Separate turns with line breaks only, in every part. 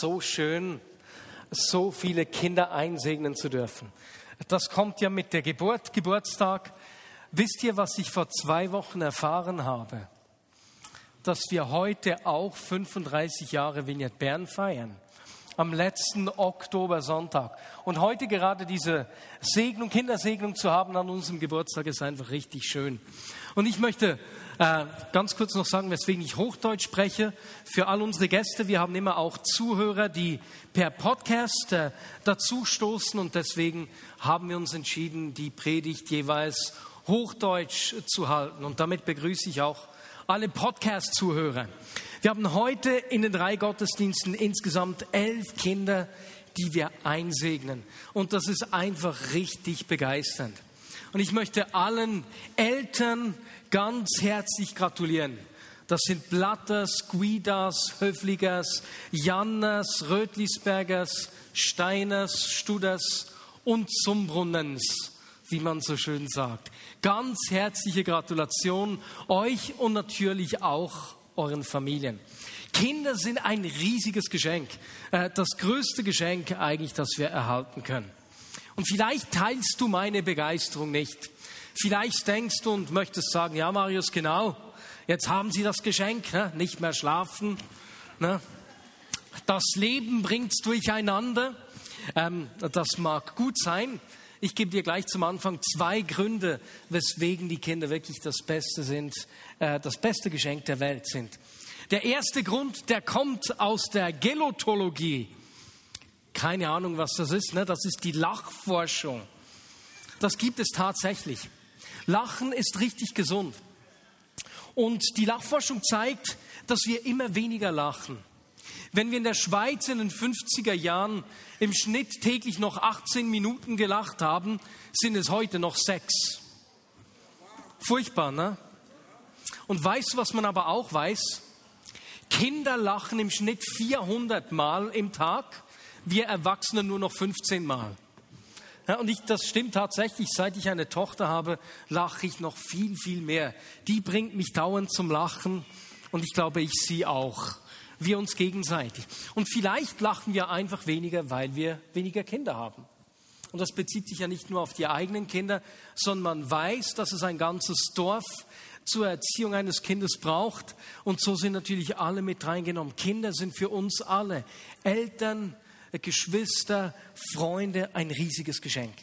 So schön, so viele Kinder einsegnen zu dürfen. Das kommt ja mit der Geburt, Geburtstag. Wisst ihr, was ich vor zwei Wochen erfahren habe? Dass wir heute auch 35 Jahre Vignette Bern feiern. Am letzten Oktobersonntag. Und heute gerade diese Segnung, Kindersegnung zu haben an unserem Geburtstag ist einfach richtig schön. Und ich möchte äh, ganz kurz noch sagen, weswegen ich Hochdeutsch spreche. Für all unsere Gäste, wir haben immer auch Zuhörer, die per Podcast äh, dazu stoßen und deswegen haben wir uns entschieden, die Predigt jeweils Hochdeutsch zu halten. Und damit begrüße ich auch alle Podcast-Zuhörer. Wir haben heute in den drei Gottesdiensten insgesamt elf Kinder, die wir einsegnen. Und das ist einfach richtig begeisternd. Und ich möchte allen Eltern, ganz herzlich gratulieren. Das sind Blatters, Guidas, Höfligers, Janners, Rötlisbergers, Steiners, Studers und Zumbrunnens, wie man so schön sagt. Ganz herzliche Gratulation euch und natürlich auch euren Familien. Kinder sind ein riesiges Geschenk, äh, das größte Geschenk eigentlich, das wir erhalten können. Und vielleicht teilst du meine Begeisterung nicht. Vielleicht denkst du und möchtest sagen, ja Marius, genau, jetzt haben sie das Geschenk, ne? nicht mehr schlafen. Ne? Das Leben bringt durcheinander. Ähm, das mag gut sein. Ich gebe dir gleich zum Anfang zwei Gründe, weswegen die Kinder wirklich das Beste sind, äh, das beste Geschenk der Welt sind. Der erste Grund, der kommt aus der Gelotologie. Keine Ahnung, was das ist. Ne? Das ist die Lachforschung. Das gibt es tatsächlich. Lachen ist richtig gesund. Und die Lachforschung zeigt, dass wir immer weniger lachen. Wenn wir in der Schweiz in den 50er Jahren im Schnitt täglich noch 18 Minuten gelacht haben, sind es heute noch sechs. Furchtbar, ne? Und weißt du, was man aber auch weiß? Kinder lachen im Schnitt 400 Mal im Tag, wir Erwachsene nur noch 15 Mal. Ja, und ich, das stimmt tatsächlich, seit ich eine Tochter habe, lache ich noch viel, viel mehr. Die bringt mich dauernd zum Lachen und ich glaube, ich sie auch. Wir uns gegenseitig. Und vielleicht lachen wir einfach weniger, weil wir weniger Kinder haben. Und das bezieht sich ja nicht nur auf die eigenen Kinder, sondern man weiß, dass es ein ganzes Dorf zur Erziehung eines Kindes braucht. Und so sind natürlich alle mit reingenommen. Kinder sind für uns alle Eltern, Geschwister, Freunde ein riesiges Geschenk.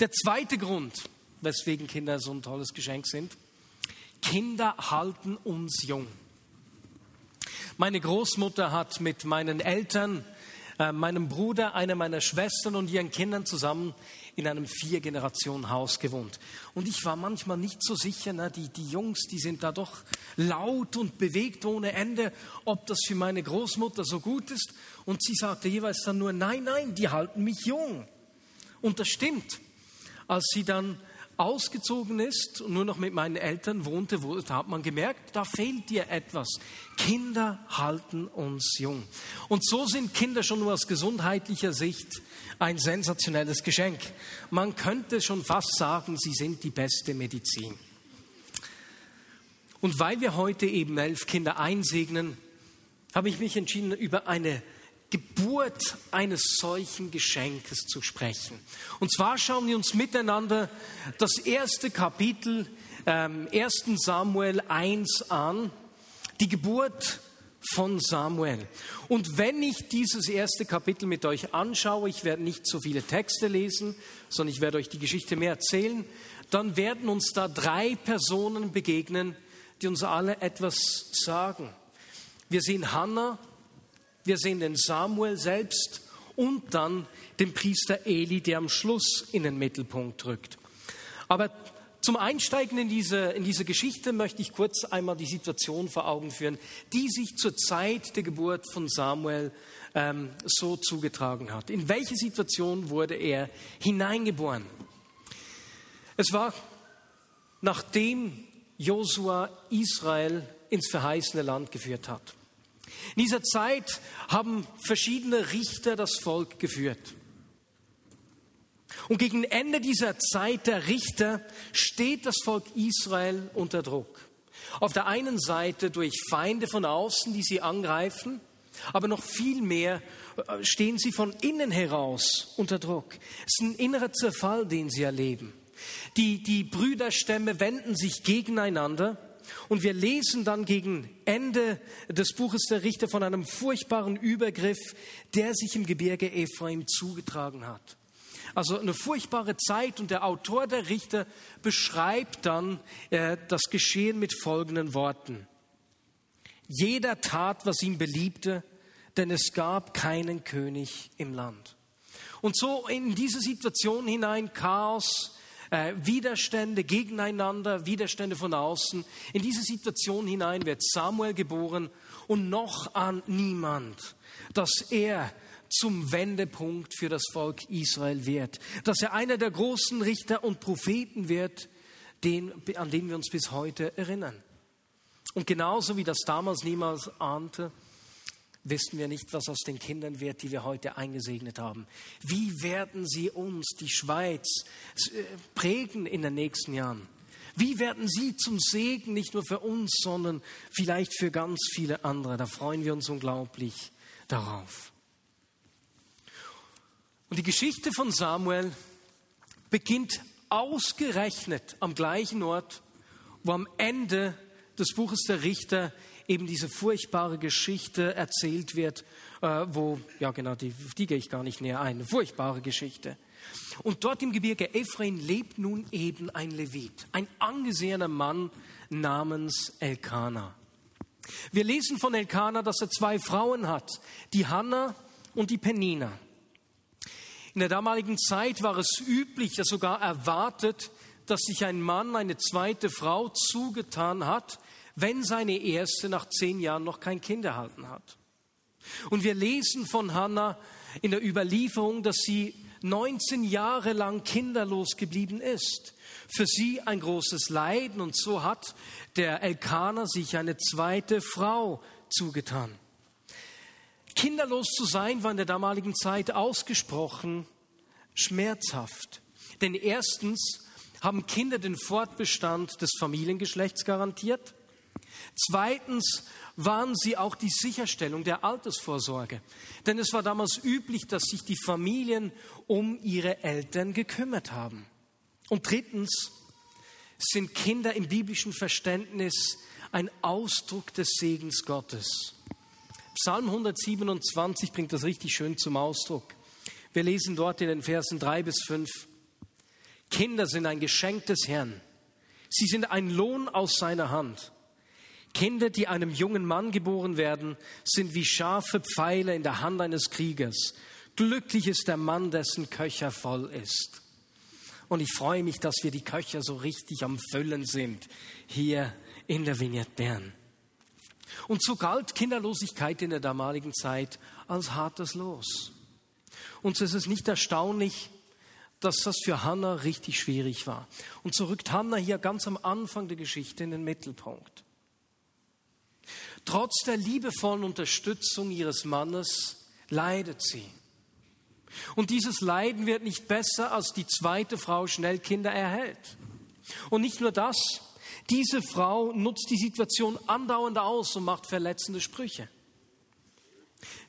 Der zweite Grund, weswegen Kinder so ein tolles Geschenk sind, Kinder halten uns jung. Meine Großmutter hat mit meinen Eltern, äh, meinem Bruder, einer meiner Schwestern und ihren Kindern zusammen in einem Vier-Generationen-Haus gewohnt. Und ich war manchmal nicht so sicher, na, die, die Jungs, die sind da doch laut und bewegt ohne Ende, ob das für meine Großmutter so gut ist. Und sie sagte jeweils dann nur, nein, nein, die halten mich jung. Und das stimmt. Als sie dann ausgezogen ist und nur noch mit meinen Eltern wohnte, da hat man gemerkt, da fehlt dir etwas. Kinder halten uns jung. Und so sind Kinder schon nur aus gesundheitlicher Sicht ein sensationelles Geschenk. Man könnte schon fast sagen, sie sind die beste Medizin. Und weil wir heute eben elf Kinder einsegnen, habe ich mich entschieden, über eine Geburt eines solchen Geschenkes zu sprechen. Und zwar schauen wir uns miteinander das erste Kapitel ähm, 1 Samuel 1 an, die Geburt von Samuel. Und wenn ich dieses erste Kapitel mit euch anschaue, ich werde nicht so viele Texte lesen, sondern ich werde euch die Geschichte mehr erzählen, dann werden uns da drei Personen begegnen, die uns alle etwas sagen. Wir sehen Hannah, wir sehen den Samuel selbst und dann den Priester Eli, der am Schluss in den Mittelpunkt rückt. Aber Zum Einsteigen in diese, in diese Geschichte möchte ich kurz einmal die Situation vor Augen führen, die sich zur Zeit der Geburt von Samuel ähm, so zugetragen hat. In welche Situation wurde er hineingeboren? Es war, nachdem Josua Israel ins verheißene Land geführt hat. In dieser Zeit haben verschiedene Richter das Volk geführt. Und gegen Ende dieser Zeit der Richter steht das Volk Israel unter Druck. Auf der einen Seite durch Feinde von außen, die sie angreifen, aber noch viel mehr äh, stehen sie von innen heraus unter Druck. Es ist ein innerer Zerfall, den sie erleben. Die, die Brüderstämme wenden sich gegeneinander und wir lesen dann gegen Ende des Buches der Richter von einem furchtbaren Übergriff, der sich im Gebirge Ephraim zugetragen hat. Also eine furchtbare Zeit und der Autor der Richter beschreibt dann äh, das Geschehen mit folgenden Worten. Jeder tat, was ihm beliebte, denn es gab keinen König im Land. Und so in diese Situation hinein Chaos, äh, Widerstände gegeneinander, Widerstände von außen. In diese Situation hinein wird Samuel geboren und noch an niemand, dass er zum Wendepunkt für das Volk Israel wird, dass er einer der großen Richter und Propheten wird, den, an den wir uns bis heute erinnern. Und genauso wie das damals niemals ahnte, wissen wir nicht, was aus den Kindern wird, die wir heute eingesegnet haben. Wie werden sie uns, die Schweiz, äh, prägen in den nächsten Jahren? Wie werden sie zum Segen nicht nur für uns, sondern vielleicht für ganz viele andere? Da freuen wir uns unglaublich darauf. Und die Geschichte von Samuel beginnt ausgerechnet am gleichen Ort, wo am Ende des Buches der Richter eben diese furchtbare Geschichte erzählt wird, äh, wo, ja genau, die, die gehe ich gar nicht näher ein, eine furchtbare Geschichte. Und dort im Gebirge Ephraim lebt nun eben ein Levit, ein angesehener Mann namens Elkanah. Wir lesen von Elkanah, dass er zwei Frauen hat, die Hannah und die Penina. In der damaligen Zeit war es üblich, ja sogar erwartet, dass sich ein Mann eine zweite Frau zugetan hat, wenn seine erste nach zehn Jahren noch kein Kind erhalten hat. Und wir lesen von Hannah in der Überlieferung, dass sie 19 Jahre lang kinderlos geblieben ist. Für sie ein großes Leiden und so hat der Elkaner sich eine zweite Frau zugetan. Kinderlos zu sein war in der damaligen Zeit ausgesprochen schmerzhaft. Denn erstens haben Kinder den Fortbestand des Familiengeschlechts garantiert. Zweitens waren sie auch die Sicherstellung der Altersvorsorge. Denn es war damals üblich, dass sich die Familien um ihre Eltern gekümmert haben. Und drittens sind Kinder im biblischen Verständnis ein Ausdruck des Segens Gottes. Psalm 127 bringt das richtig schön zum Ausdruck. Wir lesen dort in den Versen drei bis fünf. Kinder sind ein Geschenk des Herrn. Sie sind ein Lohn aus seiner Hand. Kinder, die einem jungen Mann geboren werden, sind wie scharfe Pfeile in der Hand eines Kriegers. Glücklich ist der Mann, dessen Köcher voll ist. Und ich freue mich, dass wir die Köcher so richtig am Füllen sind hier in der Vignette Bern. Und so galt Kinderlosigkeit in der damaligen Zeit als hartes Los. Und so ist es nicht erstaunlich, dass das für Hannah richtig schwierig war. Und so rückt Hannah hier ganz am Anfang der Geschichte in den Mittelpunkt. Trotz der liebevollen Unterstützung ihres Mannes leidet sie. Und dieses Leiden wird nicht besser, als die zweite Frau schnell Kinder erhält. Und nicht nur das, diese Frau nutzt die Situation andauernd aus und macht verletzende Sprüche.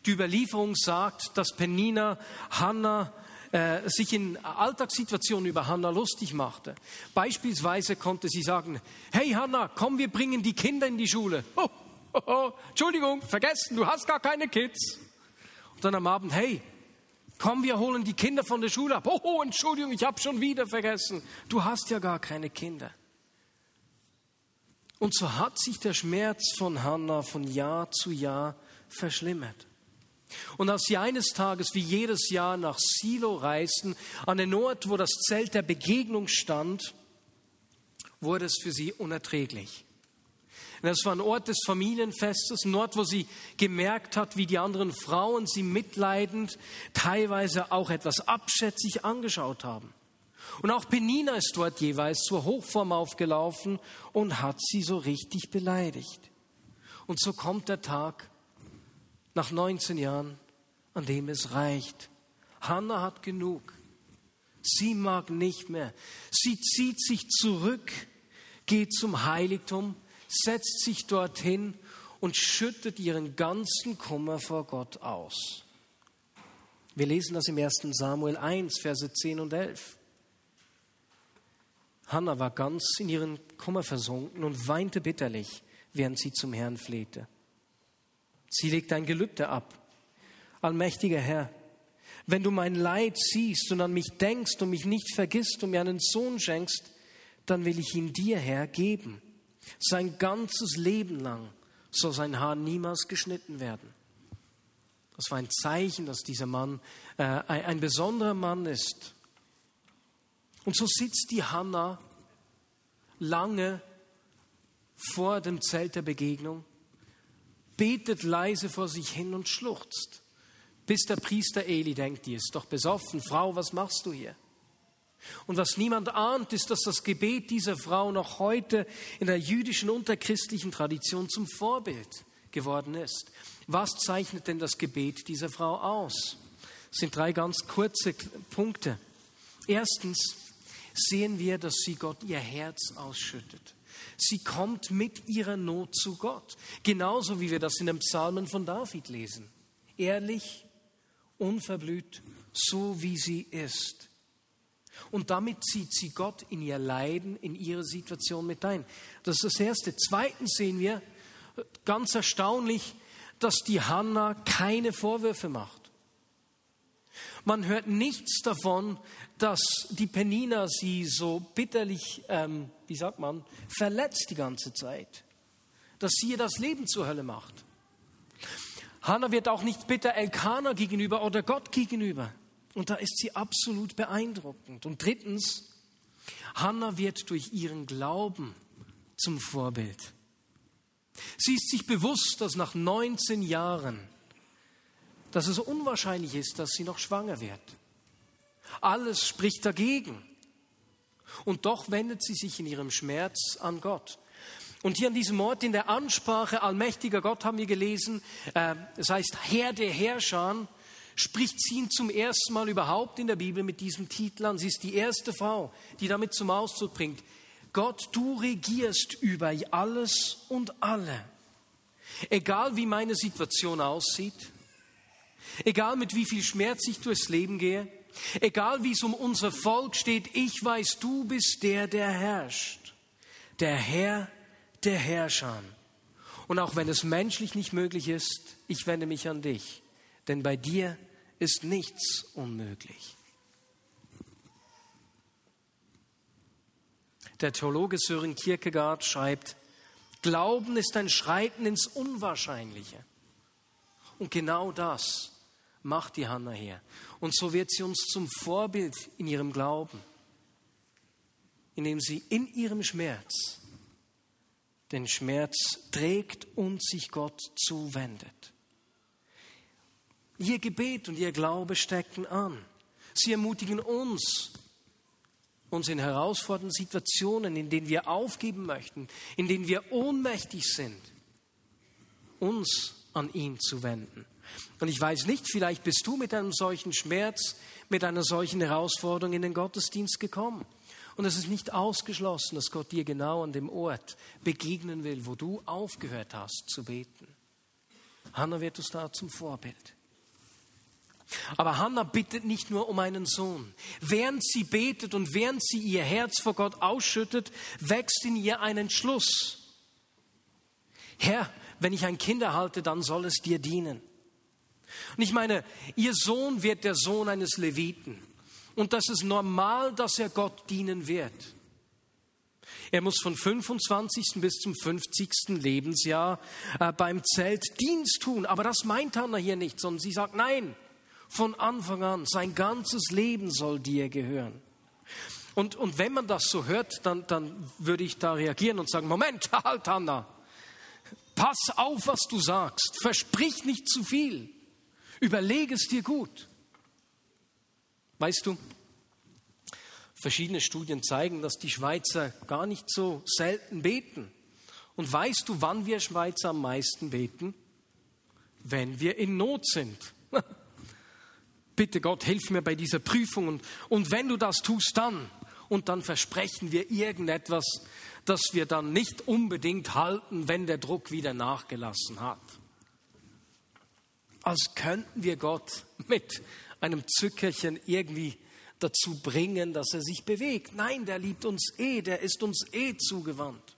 Die Überlieferung sagt, dass Penina Hannah äh, sich in Alltagssituationen über Hannah lustig machte. Beispielsweise konnte sie sagen, hey Hannah, komm, wir bringen die Kinder in die Schule. Oh, oh, oh, Entschuldigung, vergessen, du hast gar keine Kids. Und dann am Abend, hey, komm, wir holen die Kinder von der Schule ab. Oh, oh Entschuldigung, ich habe schon wieder vergessen, du hast ja gar keine Kinder. Und so hat sich der Schmerz von Hannah von Jahr zu Jahr verschlimmert. Und als sie eines Tages wie jedes Jahr nach Silo reisten, an den Ort, wo das Zelt der Begegnung stand, wurde es für sie unerträglich. Das war ein Ort des Familienfestes, ein Ort, wo sie gemerkt hat, wie die anderen Frauen sie mitleidend, teilweise auch etwas abschätzig angeschaut haben. Und auch Penina ist dort jeweils zur Hochform aufgelaufen und hat sie so richtig beleidigt. Und so kommt der Tag nach 19 Jahren, an dem es reicht. Hannah hat genug. Sie mag nicht mehr. Sie zieht sich zurück, geht zum Heiligtum, setzt sich dorthin und schüttet ihren ganzen Kummer vor Gott aus. Wir lesen das im 1. Samuel 1, Verse 10 und 11. Hannah war ganz in ihren Kummer versunken und weinte bitterlich, während sie zum Herrn flehte. Sie legte ein Gelübde ab. Allmächtiger Herr, wenn du mein Leid siehst und an mich denkst und mich nicht vergisst und mir einen Sohn schenkst, dann will ich ihn dir, Herr, geben. Sein ganzes Leben lang soll sein Haar niemals geschnitten werden. Das war ein Zeichen, dass dieser Mann äh, ein, besonderer Mann ist. Und so sitzt die Hanna lange vor dem Zelt der Begegnung, betet leise vor sich hin und schluchzt, bis der Priester Eli denkt, die ist doch besoffen, Frau, was machst du hier? Und was niemand ahnt, ist, dass das Gebet dieser Frau noch heute in der jüdischen unterchristlichen Tradition zum Vorbild geworden ist. Was zeichnet denn das Gebet dieser Frau aus? Das sind drei ganz kurze Punkte. Erstens sehen wir, dass sie Gott ihr Herz ausschüttet. Sie kommt mit ihrer Not zu Gott, genauso wie wir das in den Psalmen von David lesen. Ehrlich, unverblüht, so wie sie ist. Und damit zieht sie Gott in ihr Leiden, in ihre Situation mit ein. Das ist das Erste. Zweitens sehen wir, ganz erstaunlich, dass die Hanna keine Vorwürfe macht. Man hört nichts davon, dass die Penina sie so bitterlich, ähm, wie sagt man, verletzt die ganze Zeit. Dass sie ihr das Leben zur Hölle macht. Hannah wird auch nicht bitter Elkanah gegenüber oder Gott gegenüber. Und da ist sie absolut beeindruckend. Und drittens, Hannah wird durch ihren Glauben zum Vorbild. Sie ist sich bewusst, dass nach 19 Jahren, dass es unwahrscheinlich ist, dass sie noch schwanger wird. Alles spricht dagegen. Und doch wendet sie sich in ihrem Schmerz an Gott. Und hier an diesem Ort in der Ansprache Allmächtiger Gott haben wir gelesen, äh, es heißt Herr der Herrscher, spricht sie ihn zum ersten Mal überhaupt in der Bibel mit diesem Titel an. Sie ist die erste Frau, die damit zum Ausdruck bringt, Gott, du regierst über alles und alle. Egal wie meine Situation aussieht, egal mit wie viel Schmerz ich durchs Leben gehe, egal wie es um unser Volk steht, ich weiß, du bist der, der herrscht. Der Herr der Herrscher. Und auch wenn es menschlich nicht möglich ist, ich wende mich an dich, denn bei dir ist nichts unmöglich. Der Theologe Sören Kierkegaard schreibt, Glauben ist ein Schreiten ins Unwahrscheinliche. Und genau das macht die Hanna her. Und so wird sie uns zum Vorbild in ihrem Glauben, indem sie in ihrem Schmerz den Schmerz trägt und sich Gott zuwendet. Ihr Gebet und ihr Glaube stecken an. Sie ermutigen uns, uns in herausfordernden Situationen, in denen wir aufgeben möchten, in denen wir ohnmächtig sind, uns an ihn zu wenden. Und ich weiß nicht, vielleicht bist du mit einem solchen Schmerz, mit einer solchen Herausforderung in den Gottesdienst gekommen. Und es ist nicht ausgeschlossen, dass Gott dir genau an dem Ort begegnen will, wo du aufgehört hast zu beten. Hannah wird uns da zum Vorbild. Aber Hannah bittet nicht nur um einen Sohn. Während sie betet und während sie ihr Herz vor Gott ausschüttet, wächst in ihr ein Entschluss. Herr, wenn ich ein Kind erhalte, dann soll es dir dienen. Und ich meine, ihr Sohn wird der Sohn eines Leviten. Und das ist normal, dass er Gott dienen wird. Er muss von 25. bis zum 50. Lebensjahr äh, beim Zelt Dienst tun. Aber das meint Hannah hier nicht, sondern sie sagt, nein, von Anfang an, sein ganzes Leben soll dir gehören. Und, und wenn man das so hört, dann, dann würde ich da reagieren und sagen, Moment, halt Hannah, pass auf, was du sagst, versprich nicht zu viel, überlege es dir gut. Weißt du, verschiedene Studien zeigen, dass die Schweizer gar nicht so selten beten. Und weißt du, wann wir Schweizer am meisten beten? Wenn wir in Not sind. Bitte Gott, hilf mir bei dieser Prüfung. Und, und wenn du das tust, dann. Und dann versprechen wir irgendetwas, das wir dann nicht unbedingt halten, wenn der Druck wieder nachgelassen hat. Als könnten wir Gott mit einem Zückerchen irgendwie dazu bringen, dass er sich bewegt. Nein, der liebt uns eh, der ist uns eh zugewandt.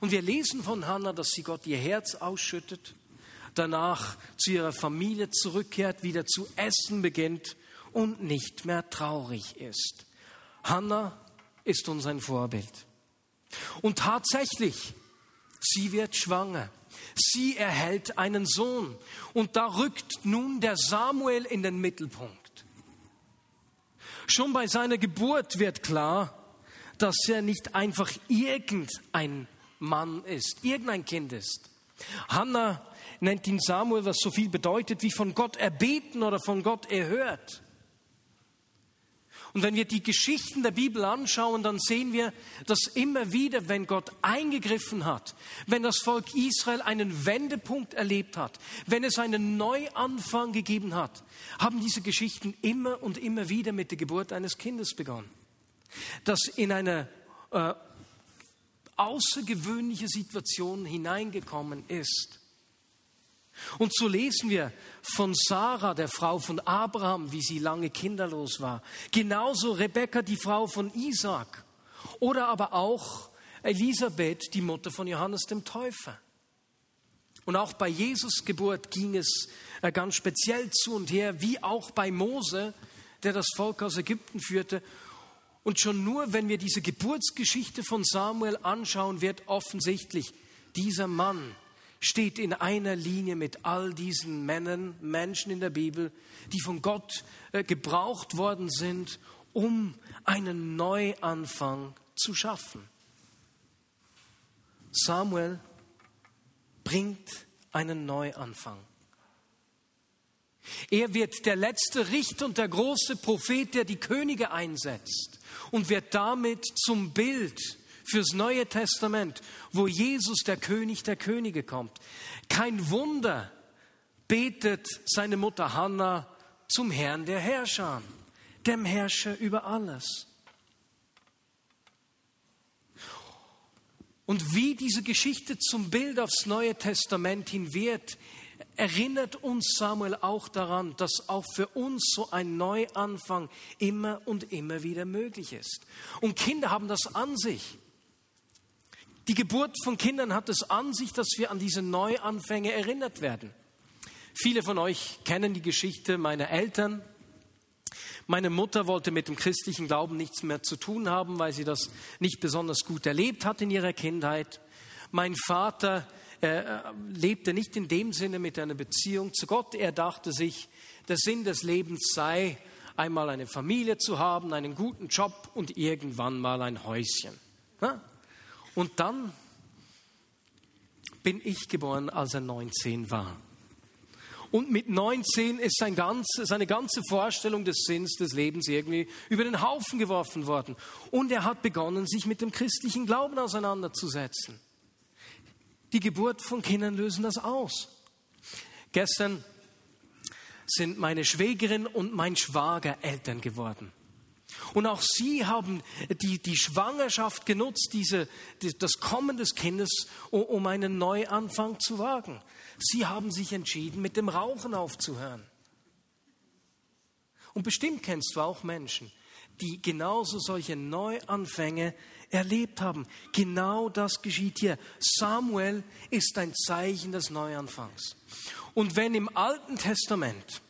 Und wir lesen von Hannah, dass sie Gott ihr Herz ausschüttet, danach zu ihrer Familie zurückkehrt, wieder zu essen beginnt und nicht mehr traurig ist. Hannah ist uns ein Vorbild. Und tatsächlich, sie wird schwanger. Sie erhält einen Sohn. Und da rückt nun der Samuel in den Mittelpunkt. Schon bei seiner Geburt wird klar, dass er nicht einfach irgendein Mann ist, irgendein Kind ist. Hannah nennt ihn Samuel, was so viel bedeutet wie von Gott erbeten oder von Gott erhört. Und wenn wir die Geschichten der Bibel anschauen, dann sehen wir, dass immer wieder, wenn Gott eingegriffen hat, wenn das Volk Israel einen Wendepunkt erlebt hat, wenn es einen Neuanfang gegeben hat, haben diese Geschichten immer und immer wieder mit der Geburt eines Kindes begonnen. Das in eine äh, außergewöhnliche Situation hineingekommen ist. Und so lesen wir von Sarah, der Frau von Abraham, wie sie lange kinderlos war. Genauso Rebekka, die Frau von Isaac. Oder aber auch Elisabeth, die Mutter von Johannes dem Täufer. Und auch bei Jesus Geburt ging es äh, ganz speziell zu und her, wie auch bei Mose, der das Volk aus Ägypten führte. Und schon nur, wenn wir diese Geburtsgeschichte von Samuel anschauen, wird offensichtlich, dieser Mann steht in einer Linie mit all diesen Männern, Menschen in der Bibel, die von Gott äh, gebraucht worden sind, um einen Neuanfang zu schaffen. Samuel bringt einen Neuanfang. Er wird der letzte Richter und der große Prophet, der die Könige einsetzt und wird damit zum Bild fürs Neue Testament, wo Jesus der König der Könige kommt. Kein Wunder betet seine Mutter Hannah zum Herrn der Herrscher, dem Herrscher über alles. Und wie diese Geschichte zum Bild aufs Neue Testament hin wird, erinnert uns Samuel auch daran, dass auch für uns so ein Neuanfang immer und immer wieder möglich ist. Und Kinder haben das an sich. Die Geburt von Kindern hat es an sich, dass wir an diese Neuanfänge erinnert werden. Viele von euch kennen die Geschichte meiner Eltern. Meine Mutter wollte mit dem christlichen Glauben nichts mehr zu tun haben, weil sie das nicht besonders gut erlebt hat in ihrer Kindheit. Mein Vater äh, lebte nicht in dem Sinne mit einer Beziehung zu Gott. Er dachte sich, der Sinn des Lebens sei, einmal eine Familie zu haben, einen guten Job und irgendwann mal ein Häuschen. Und dann bin ich geboren, als er 19 war. Und mit 19 ist sein ganze, seine ganze Vorstellung des Sinns des Lebens irgendwie über den Haufen geworfen worden. Und er hat begonnen, sich mit dem christlichen Glauben auseinanderzusetzen. Die Geburt von Kindern lösen das aus. Gestern sind meine Schwägerin und mein Schwager Eltern geworden. Und auch sie haben die, die Schwangerschaft genutzt, diese, die, das Kommen des Kindes, um, um einen Neuanfang zu wagen. Sie haben sich entschieden, mit dem Rauchen aufzuhören. Und bestimmt kennst du auch Menschen, die genauso solche Neuanfänge erlebt haben. Genau das geschieht hier. Samuel ist ein Zeichen des Neuanfangs. Und wenn im Alten Testament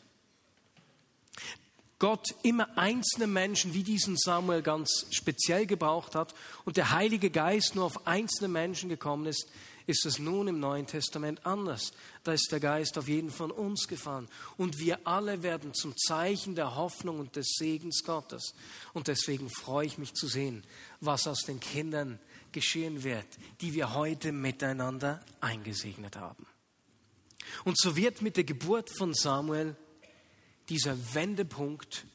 Gott immer einzelne Menschen wie diesen Samuel ganz speziell gebraucht hat und der Heilige Geist nur auf einzelne Menschen gekommen ist, ist es nun im Neuen Testament anders. Da ist der Geist auf jeden von uns gefahren. Und wir alle werden zum Zeichen der Hoffnung und des Segens Gottes. Und deswegen freue ich mich zu sehen, was aus den Kindern geschehen wird, die wir heute miteinander eingesegnet haben. Und so wird mit der Geburt von Samuel dieser Wendepunkt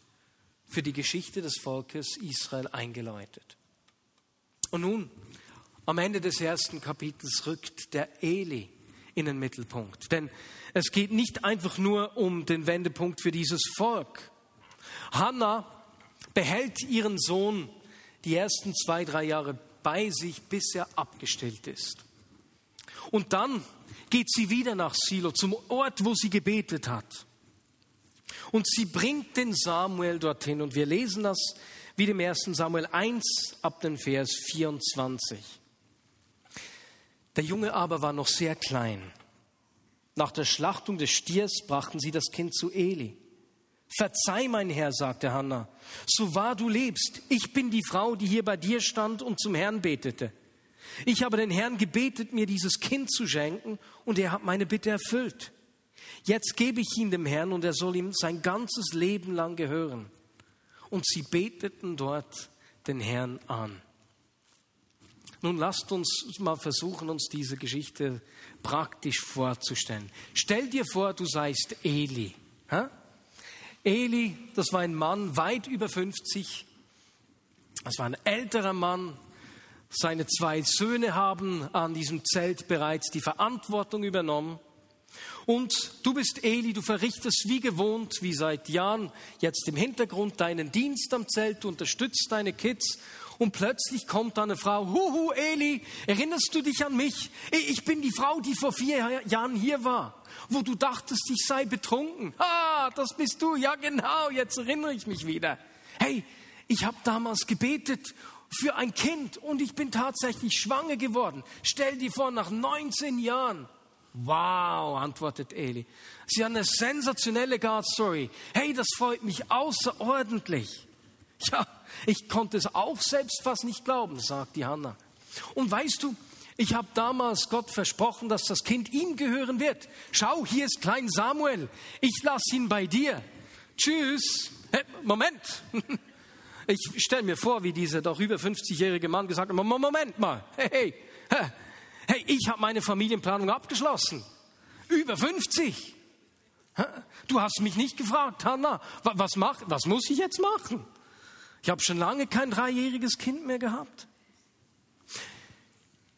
für die Geschichte des Volkes Israel eingeläutet. Und nun, am Ende des ersten Kapitels rückt der Eli in den Mittelpunkt. Denn es geht nicht einfach nur um den Wendepunkt für dieses Volk. Hannah behält ihren Sohn die ersten zwei, drei Jahre bei sich, bis er abgestillt ist. Und dann geht sie wieder nach Silo, zum Ort, wo sie gebetet hat. Und sie bringt den Samuel dorthin. Und wir lesen das wie dem ersten Samuel 1 ab dem Vers 24. Der Junge aber war noch sehr klein. Nach der Schlachtung des Stiers brachten sie das Kind zu Eli. Verzeih, mein Herr, sagte Hannah, so wahr du lebst, ich bin die Frau, die hier bei dir stand und zum Herrn betete. Ich habe den Herrn gebetet, mir dieses Kind zu schenken, und er hat meine Bitte erfüllt. Jetzt gebe ich ihn dem Herrn, und er soll ihm sein ganzes Leben lang gehören. Und sie beteten dort den Herrn an. Nun lasst uns mal versuchen, uns diese Geschichte praktisch vorzustellen. Stell dir vor, du seist Eli. Ha? Eli, das war ein Mann weit über 50. Das war ein älterer Mann. Seine zwei Söhne haben an diesem Zelt bereits die Verantwortung übernommen. Und du bist Eli, du verrichtest wie gewohnt, wie seit Jahren, jetzt im Hintergrund deinen Dienst am Zelt, du unterstützt deine Kids und plötzlich kommt eine Frau, Huhu, Eli, erinnerst du dich an mich? Ich bin die Frau, die vor vier Jahren hier war, wo du dachtest, ich sei betrunken. Ah, das bist du, ja genau, jetzt erinnere ich mich wieder. Hey, ich habe damals gebetet für ein Kind und ich bin tatsächlich schwanger geworden. Stell dir vor, nach 19 Jahren. Wow, antwortet Eli. Sie haben eine sensationelle God Story. Hey, das freut mich außerordentlich. Ja, ich konnte es auch selbst fast nicht glauben, sagt die Hanna. Und weißt du, ich habe damals Gott versprochen, dass das Kind ihm gehören wird. Schau, hier ist klein Samuel. Ich lasse ihn bei dir. Tschüss. Hey, Moment. Ich stelle mir vor, wie dieser doch über 50-jährige Mann gesagt hat, Moment mal. Hey, hey, hey ich habe meine Familienplanung abgeschlossen. Über 50. Du hast mich nicht gefragt, Hanna, was, mach, was muss ich jetzt machen? Ich habe schon lange kein dreijähriges Kind mehr gehabt.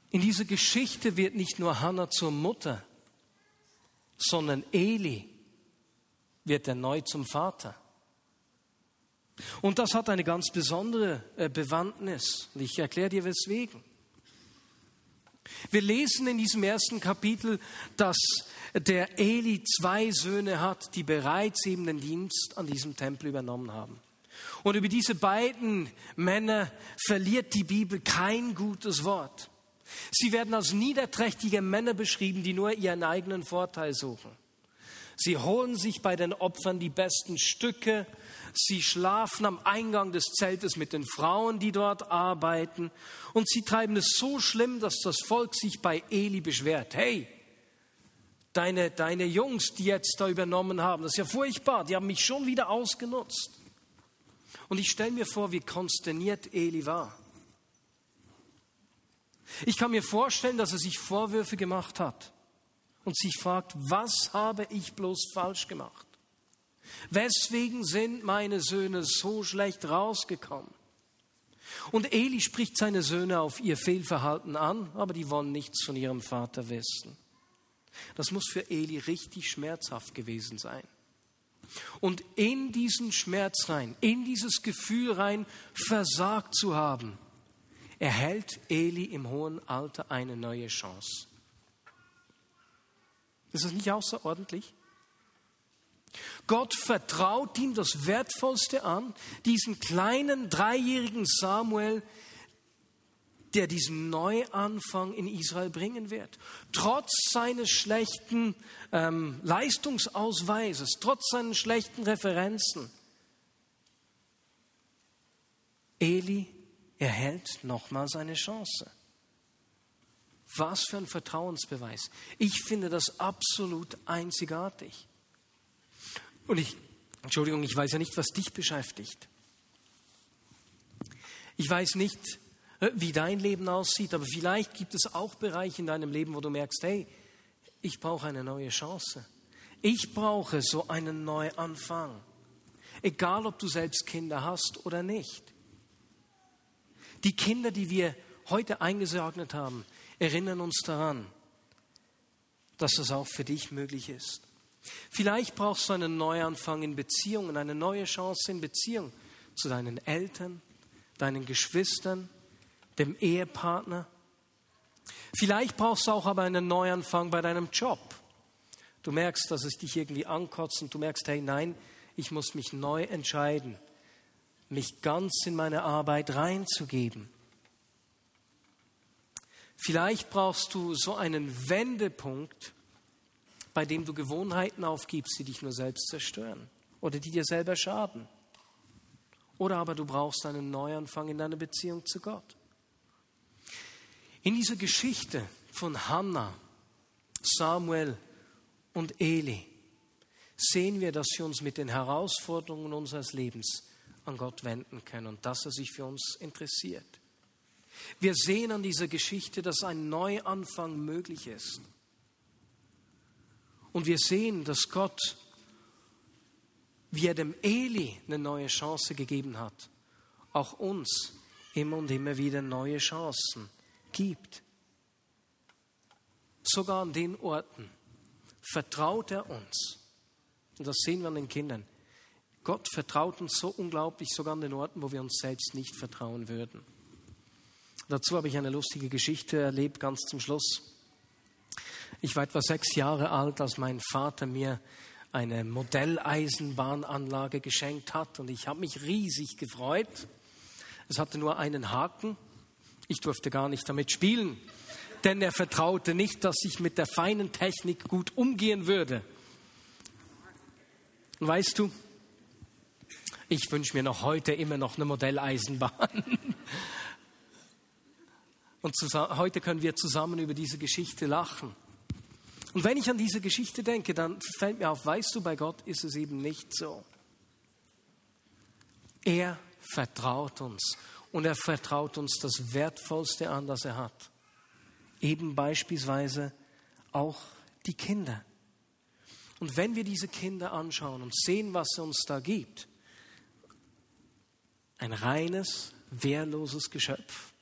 In dieser Geschichte wird nicht nur Hannah zur Mutter, sondern Eli wird erneut zum Vater. Und das hat eine ganz besondere äh, Bewandtnis. Und ich erkläre dir weswegen. Wir lesen in diesem ersten Kapitel, dass der Eli zwei Söhne hat, die bereits eben den Dienst an diesem Tempel übernommen haben. Und über diese beiden Männer verliert die Bibel kein gutes Wort. Sie werden als niederträchtige Männer beschrieben, die nur ihren eigenen Vorteil suchen. Sie holen sich bei den Opfern die besten Stücke. Sie schlafen am Eingang des Zeltes mit den Frauen, die dort arbeiten. Und sie treiben es so schlimm, dass das Volk sich bei Eli beschwert. Hey, deine, deine Jungs, die jetzt da übernommen haben, das ist ja furchtbar, die haben mich schon wieder ausgenutzt. Und ich stelle mir vor, wie konsterniert Eli war. Ich kann mir vorstellen, dass er sich Vorwürfe gemacht hat und sich fragt, was habe ich bloß falsch gemacht? Weswegen sind meine Söhne so schlecht rausgekommen? Und Eli spricht seine Söhne auf ihr Fehlverhalten an, aber die wollen nichts von ihrem Vater wissen. Das muss für Eli richtig schmerzhaft gewesen sein. Und in diesen Schmerz rein, in dieses Gefühl rein, versagt zu haben, erhält Eli im hohen Alter eine neue Chance. Ist das nicht außerordentlich? Gott vertraut ihm das Wertvollste an, diesen kleinen dreijährigen Samuel, der diesen Neuanfang in Israel bringen wird. Trotz seines schlechten ähm, Leistungsausweises, trotz seinen schlechten Referenzen. Eli erhält nochmal seine Chance. Was für ein Vertrauensbeweis. Ich finde das absolut einzigartig. Und ich, Entschuldigung, ich weiß ja nicht, was dich beschäftigt. Ich weiß nicht, äh, wie dein Leben aussieht, aber vielleicht gibt es auch Bereiche in deinem Leben, wo du merkst, hey, ich brauche eine neue Chance. Ich brauche so einen Neuanfang. Egal, ob du selbst Kinder hast oder nicht. Die Kinder, die wir heute eingesorgt haben, erinnern uns daran, dass das auch für dich möglich ist. Vielleicht brauchst du einen Neuanfang in Beziehungen, eine neue Chance in Beziehung zu deinen Eltern, deinen Geschwistern, dem Ehepartner. Vielleicht brauchst du auch aber einen Neuanfang bei deinem Job. Du merkst, dass es dich irgendwie ankotzt und du merkst, hey, nein, ich muss mich neu entscheiden, mich ganz in meine Arbeit reinzugeben. Vielleicht brauchst du so einen Wendepunkt, bei dem du Gewohnheiten aufgibst, die dich nur selbst zerstören oder die dir selber schaden. Oder aber du brauchst einen Neuanfang in deiner Beziehung zu Gott. In dieser Geschichte von Hannah, Samuel und Eli sehen wir, dass wir uns mit den Herausforderungen unseres Lebens an Gott wenden können und dass er sich für uns interessiert. Wir sehen an dieser Geschichte, dass ein Neuanfang möglich ist. Und wir sehen, dass Gott, wie er dem Eli eine neue Chance gegeben hat, auch uns immer und immer wieder neue Chancen gibt. Sogar an den Orten vertraut er uns. Und das sehen wir an den Kindern. Gott vertraut uns so unglaublich, sogar an den Orten, wo wir uns selbst nicht vertrauen würden. Dazu habe ich eine lustige Geschichte erlebt, ganz zum Schluss. Ich war etwa sechs Jahre alt, als mein Vater mir eine Modelleisenbahnanlage geschenkt hat und ich habe mich riesig gefreut. Es hatte nur einen Haken. Ich durfte gar nicht damit spielen, denn er vertraute nicht, dass ich mit der feinen Technik gut umgehen würde. Und weißt du, ich wünsche mir noch heute immer noch eine Modelleisenbahn. Und heute können wir zusammen über diese Geschichte lachen. Und wenn ich an diese Geschichte denke, dann fällt mir auf, weißt du, bei Gott ist es eben nicht so. Er vertraut uns und er vertraut uns das Wertvollste an, das er hat. Eben beispielsweise auch die Kinder. Und wenn wir diese Kinder anschauen und sehen, was er uns da gibt, ein reines, wehrloses Geschöpf,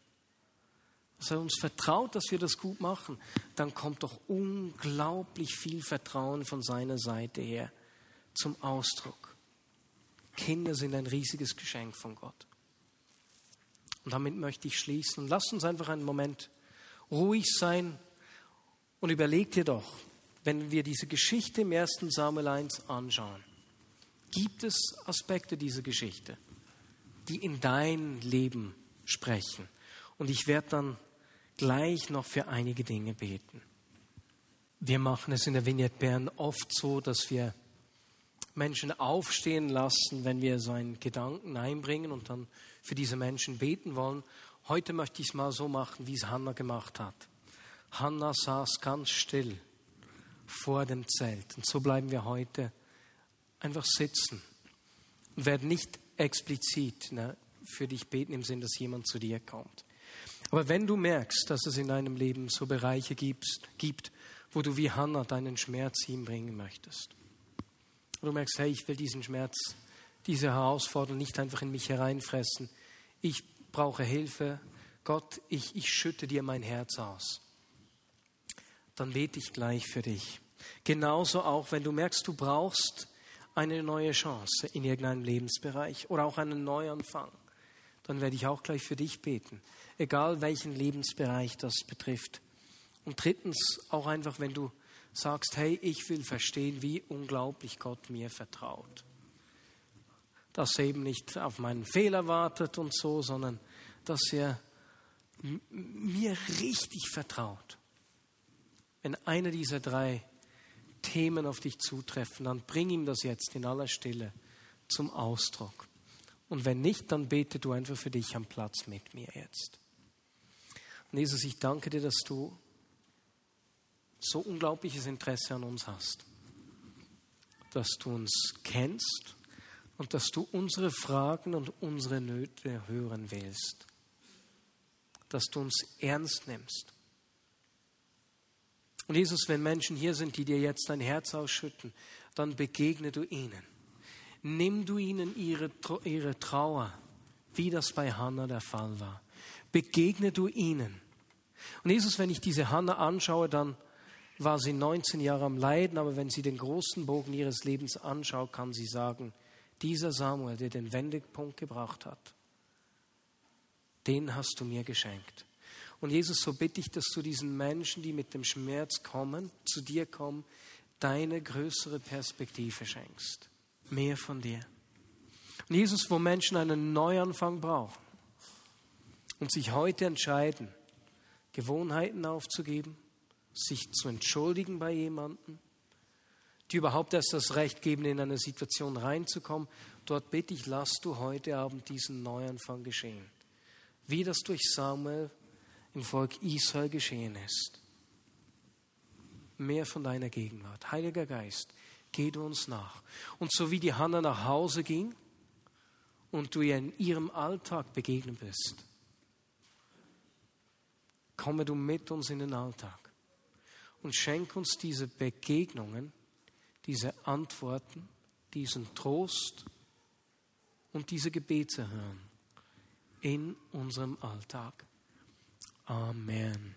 dass er uns vertraut, dass wir das gut machen, dann kommt doch unglaublich viel Vertrauen von seiner Seite her zum Ausdruck. Kinder sind ein riesiges Geschenk von Gott. Und damit möchte ich schließen. Lasst uns einfach einen Moment ruhig sein und überleg dir doch, wenn wir diese Geschichte im 1. Samuel 1 anschauen, gibt es Aspekte dieser Geschichte, die in dein Leben sprechen. Und ich werde dann gleich noch für einige Dinge beten. Wir machen es in der Vignette Bern oft so, dass wir Menschen aufstehen lassen, wenn wir so einen Gedanken einbringen und dann für diese Menschen beten wollen. Heute möchte ich es mal so machen, wie es Hannah gemacht hat. Hannah saß ganz still vor dem Zelt. Und so bleiben wir heute einfach sitzen und werden nicht explizit ne, für dich beten im Sinn, dass jemand zu dir kommt. Aber wenn du merkst, dass es in deinem Leben so Bereiche gibt, gibt wo du wie Hannah deinen Schmerz hinbringen möchtest, und du merkst, hey, ich will diesen Schmerz, diese Herausforderung nicht einfach in mich hereinfressen, ich brauche Hilfe, Gott, ich, ich schütte dir mein Herz aus, dann bete ich gleich für dich. Genauso auch, wenn du merkst, du brauchst eine neue Chance in irgendeinem Lebensbereich oder auch einen Neuanfang, dann werde ich auch gleich für dich beten egal welchen Lebensbereich das betrifft. Und drittens auch einfach, wenn du sagst, hey, ich will verstehen, wie unglaublich Gott mir vertraut. Dass er eben nicht auf meinen Fehler wartet und so, sondern dass er mir richtig vertraut. Wenn einer dieser drei Themen auf dich zutreffen, dann bring ihm das jetzt in aller Stille zum Ausdruck. Und wenn nicht, dann bete du einfach für dich am Platz mit mir jetzt. Und Jesus, ich danke dir, dass du so unglaubliches Interesse an uns hast, dass du uns kennst und dass du unsere Fragen und unsere Nöte hören willst, dass du uns ernst nimmst. Und Jesus, wenn Menschen hier sind, die dir jetzt dein Herz ausschütten, dann begegne du ihnen. Nimm du ihnen ihre, ihre Trauer, wie das bei Hannah der Fall war. Begegne du ihnen. Und Jesus, wenn ich diese Hannah anschaue, dann war sie 19 Jahre am Leiden, aber wenn sie den großen Bogen ihres Lebens anschaut, kann sie sagen, dieser Samuel, der den Wendepunkt gebracht hat, den hast du mir geschenkt. Und Jesus, so bitte ich, dass du diesen Menschen, die mit dem Schmerz kommen, zu dir kommen, deine größere Perspektive schenkst. Mehr von dir. Und Jesus, wo Menschen einen Neuanfang brauchen und sich heute entscheiden, Gewohnheiten aufzugeben, sich zu entschuldigen bei jemandem, die überhaupt erst das Recht geben, in eine Situation reinzukommen, dort bitte ich, lass du heute Abend diesen Neuanfang geschehen. Wie das durch Samuel im Volk Israel geschehen ist. Mehr von deiner Gegenwart. Heiliger Geist, geh du uns nach. Und so wie die Hanna nach Hause ging und du ihr in ihrem Alltag begegnet bist, komme du mit uns in den Alltag und schenk uns diese Begegnungen, diese Antworten, diesen Trost und diese Gebete hören in unserem Alltag. Amen.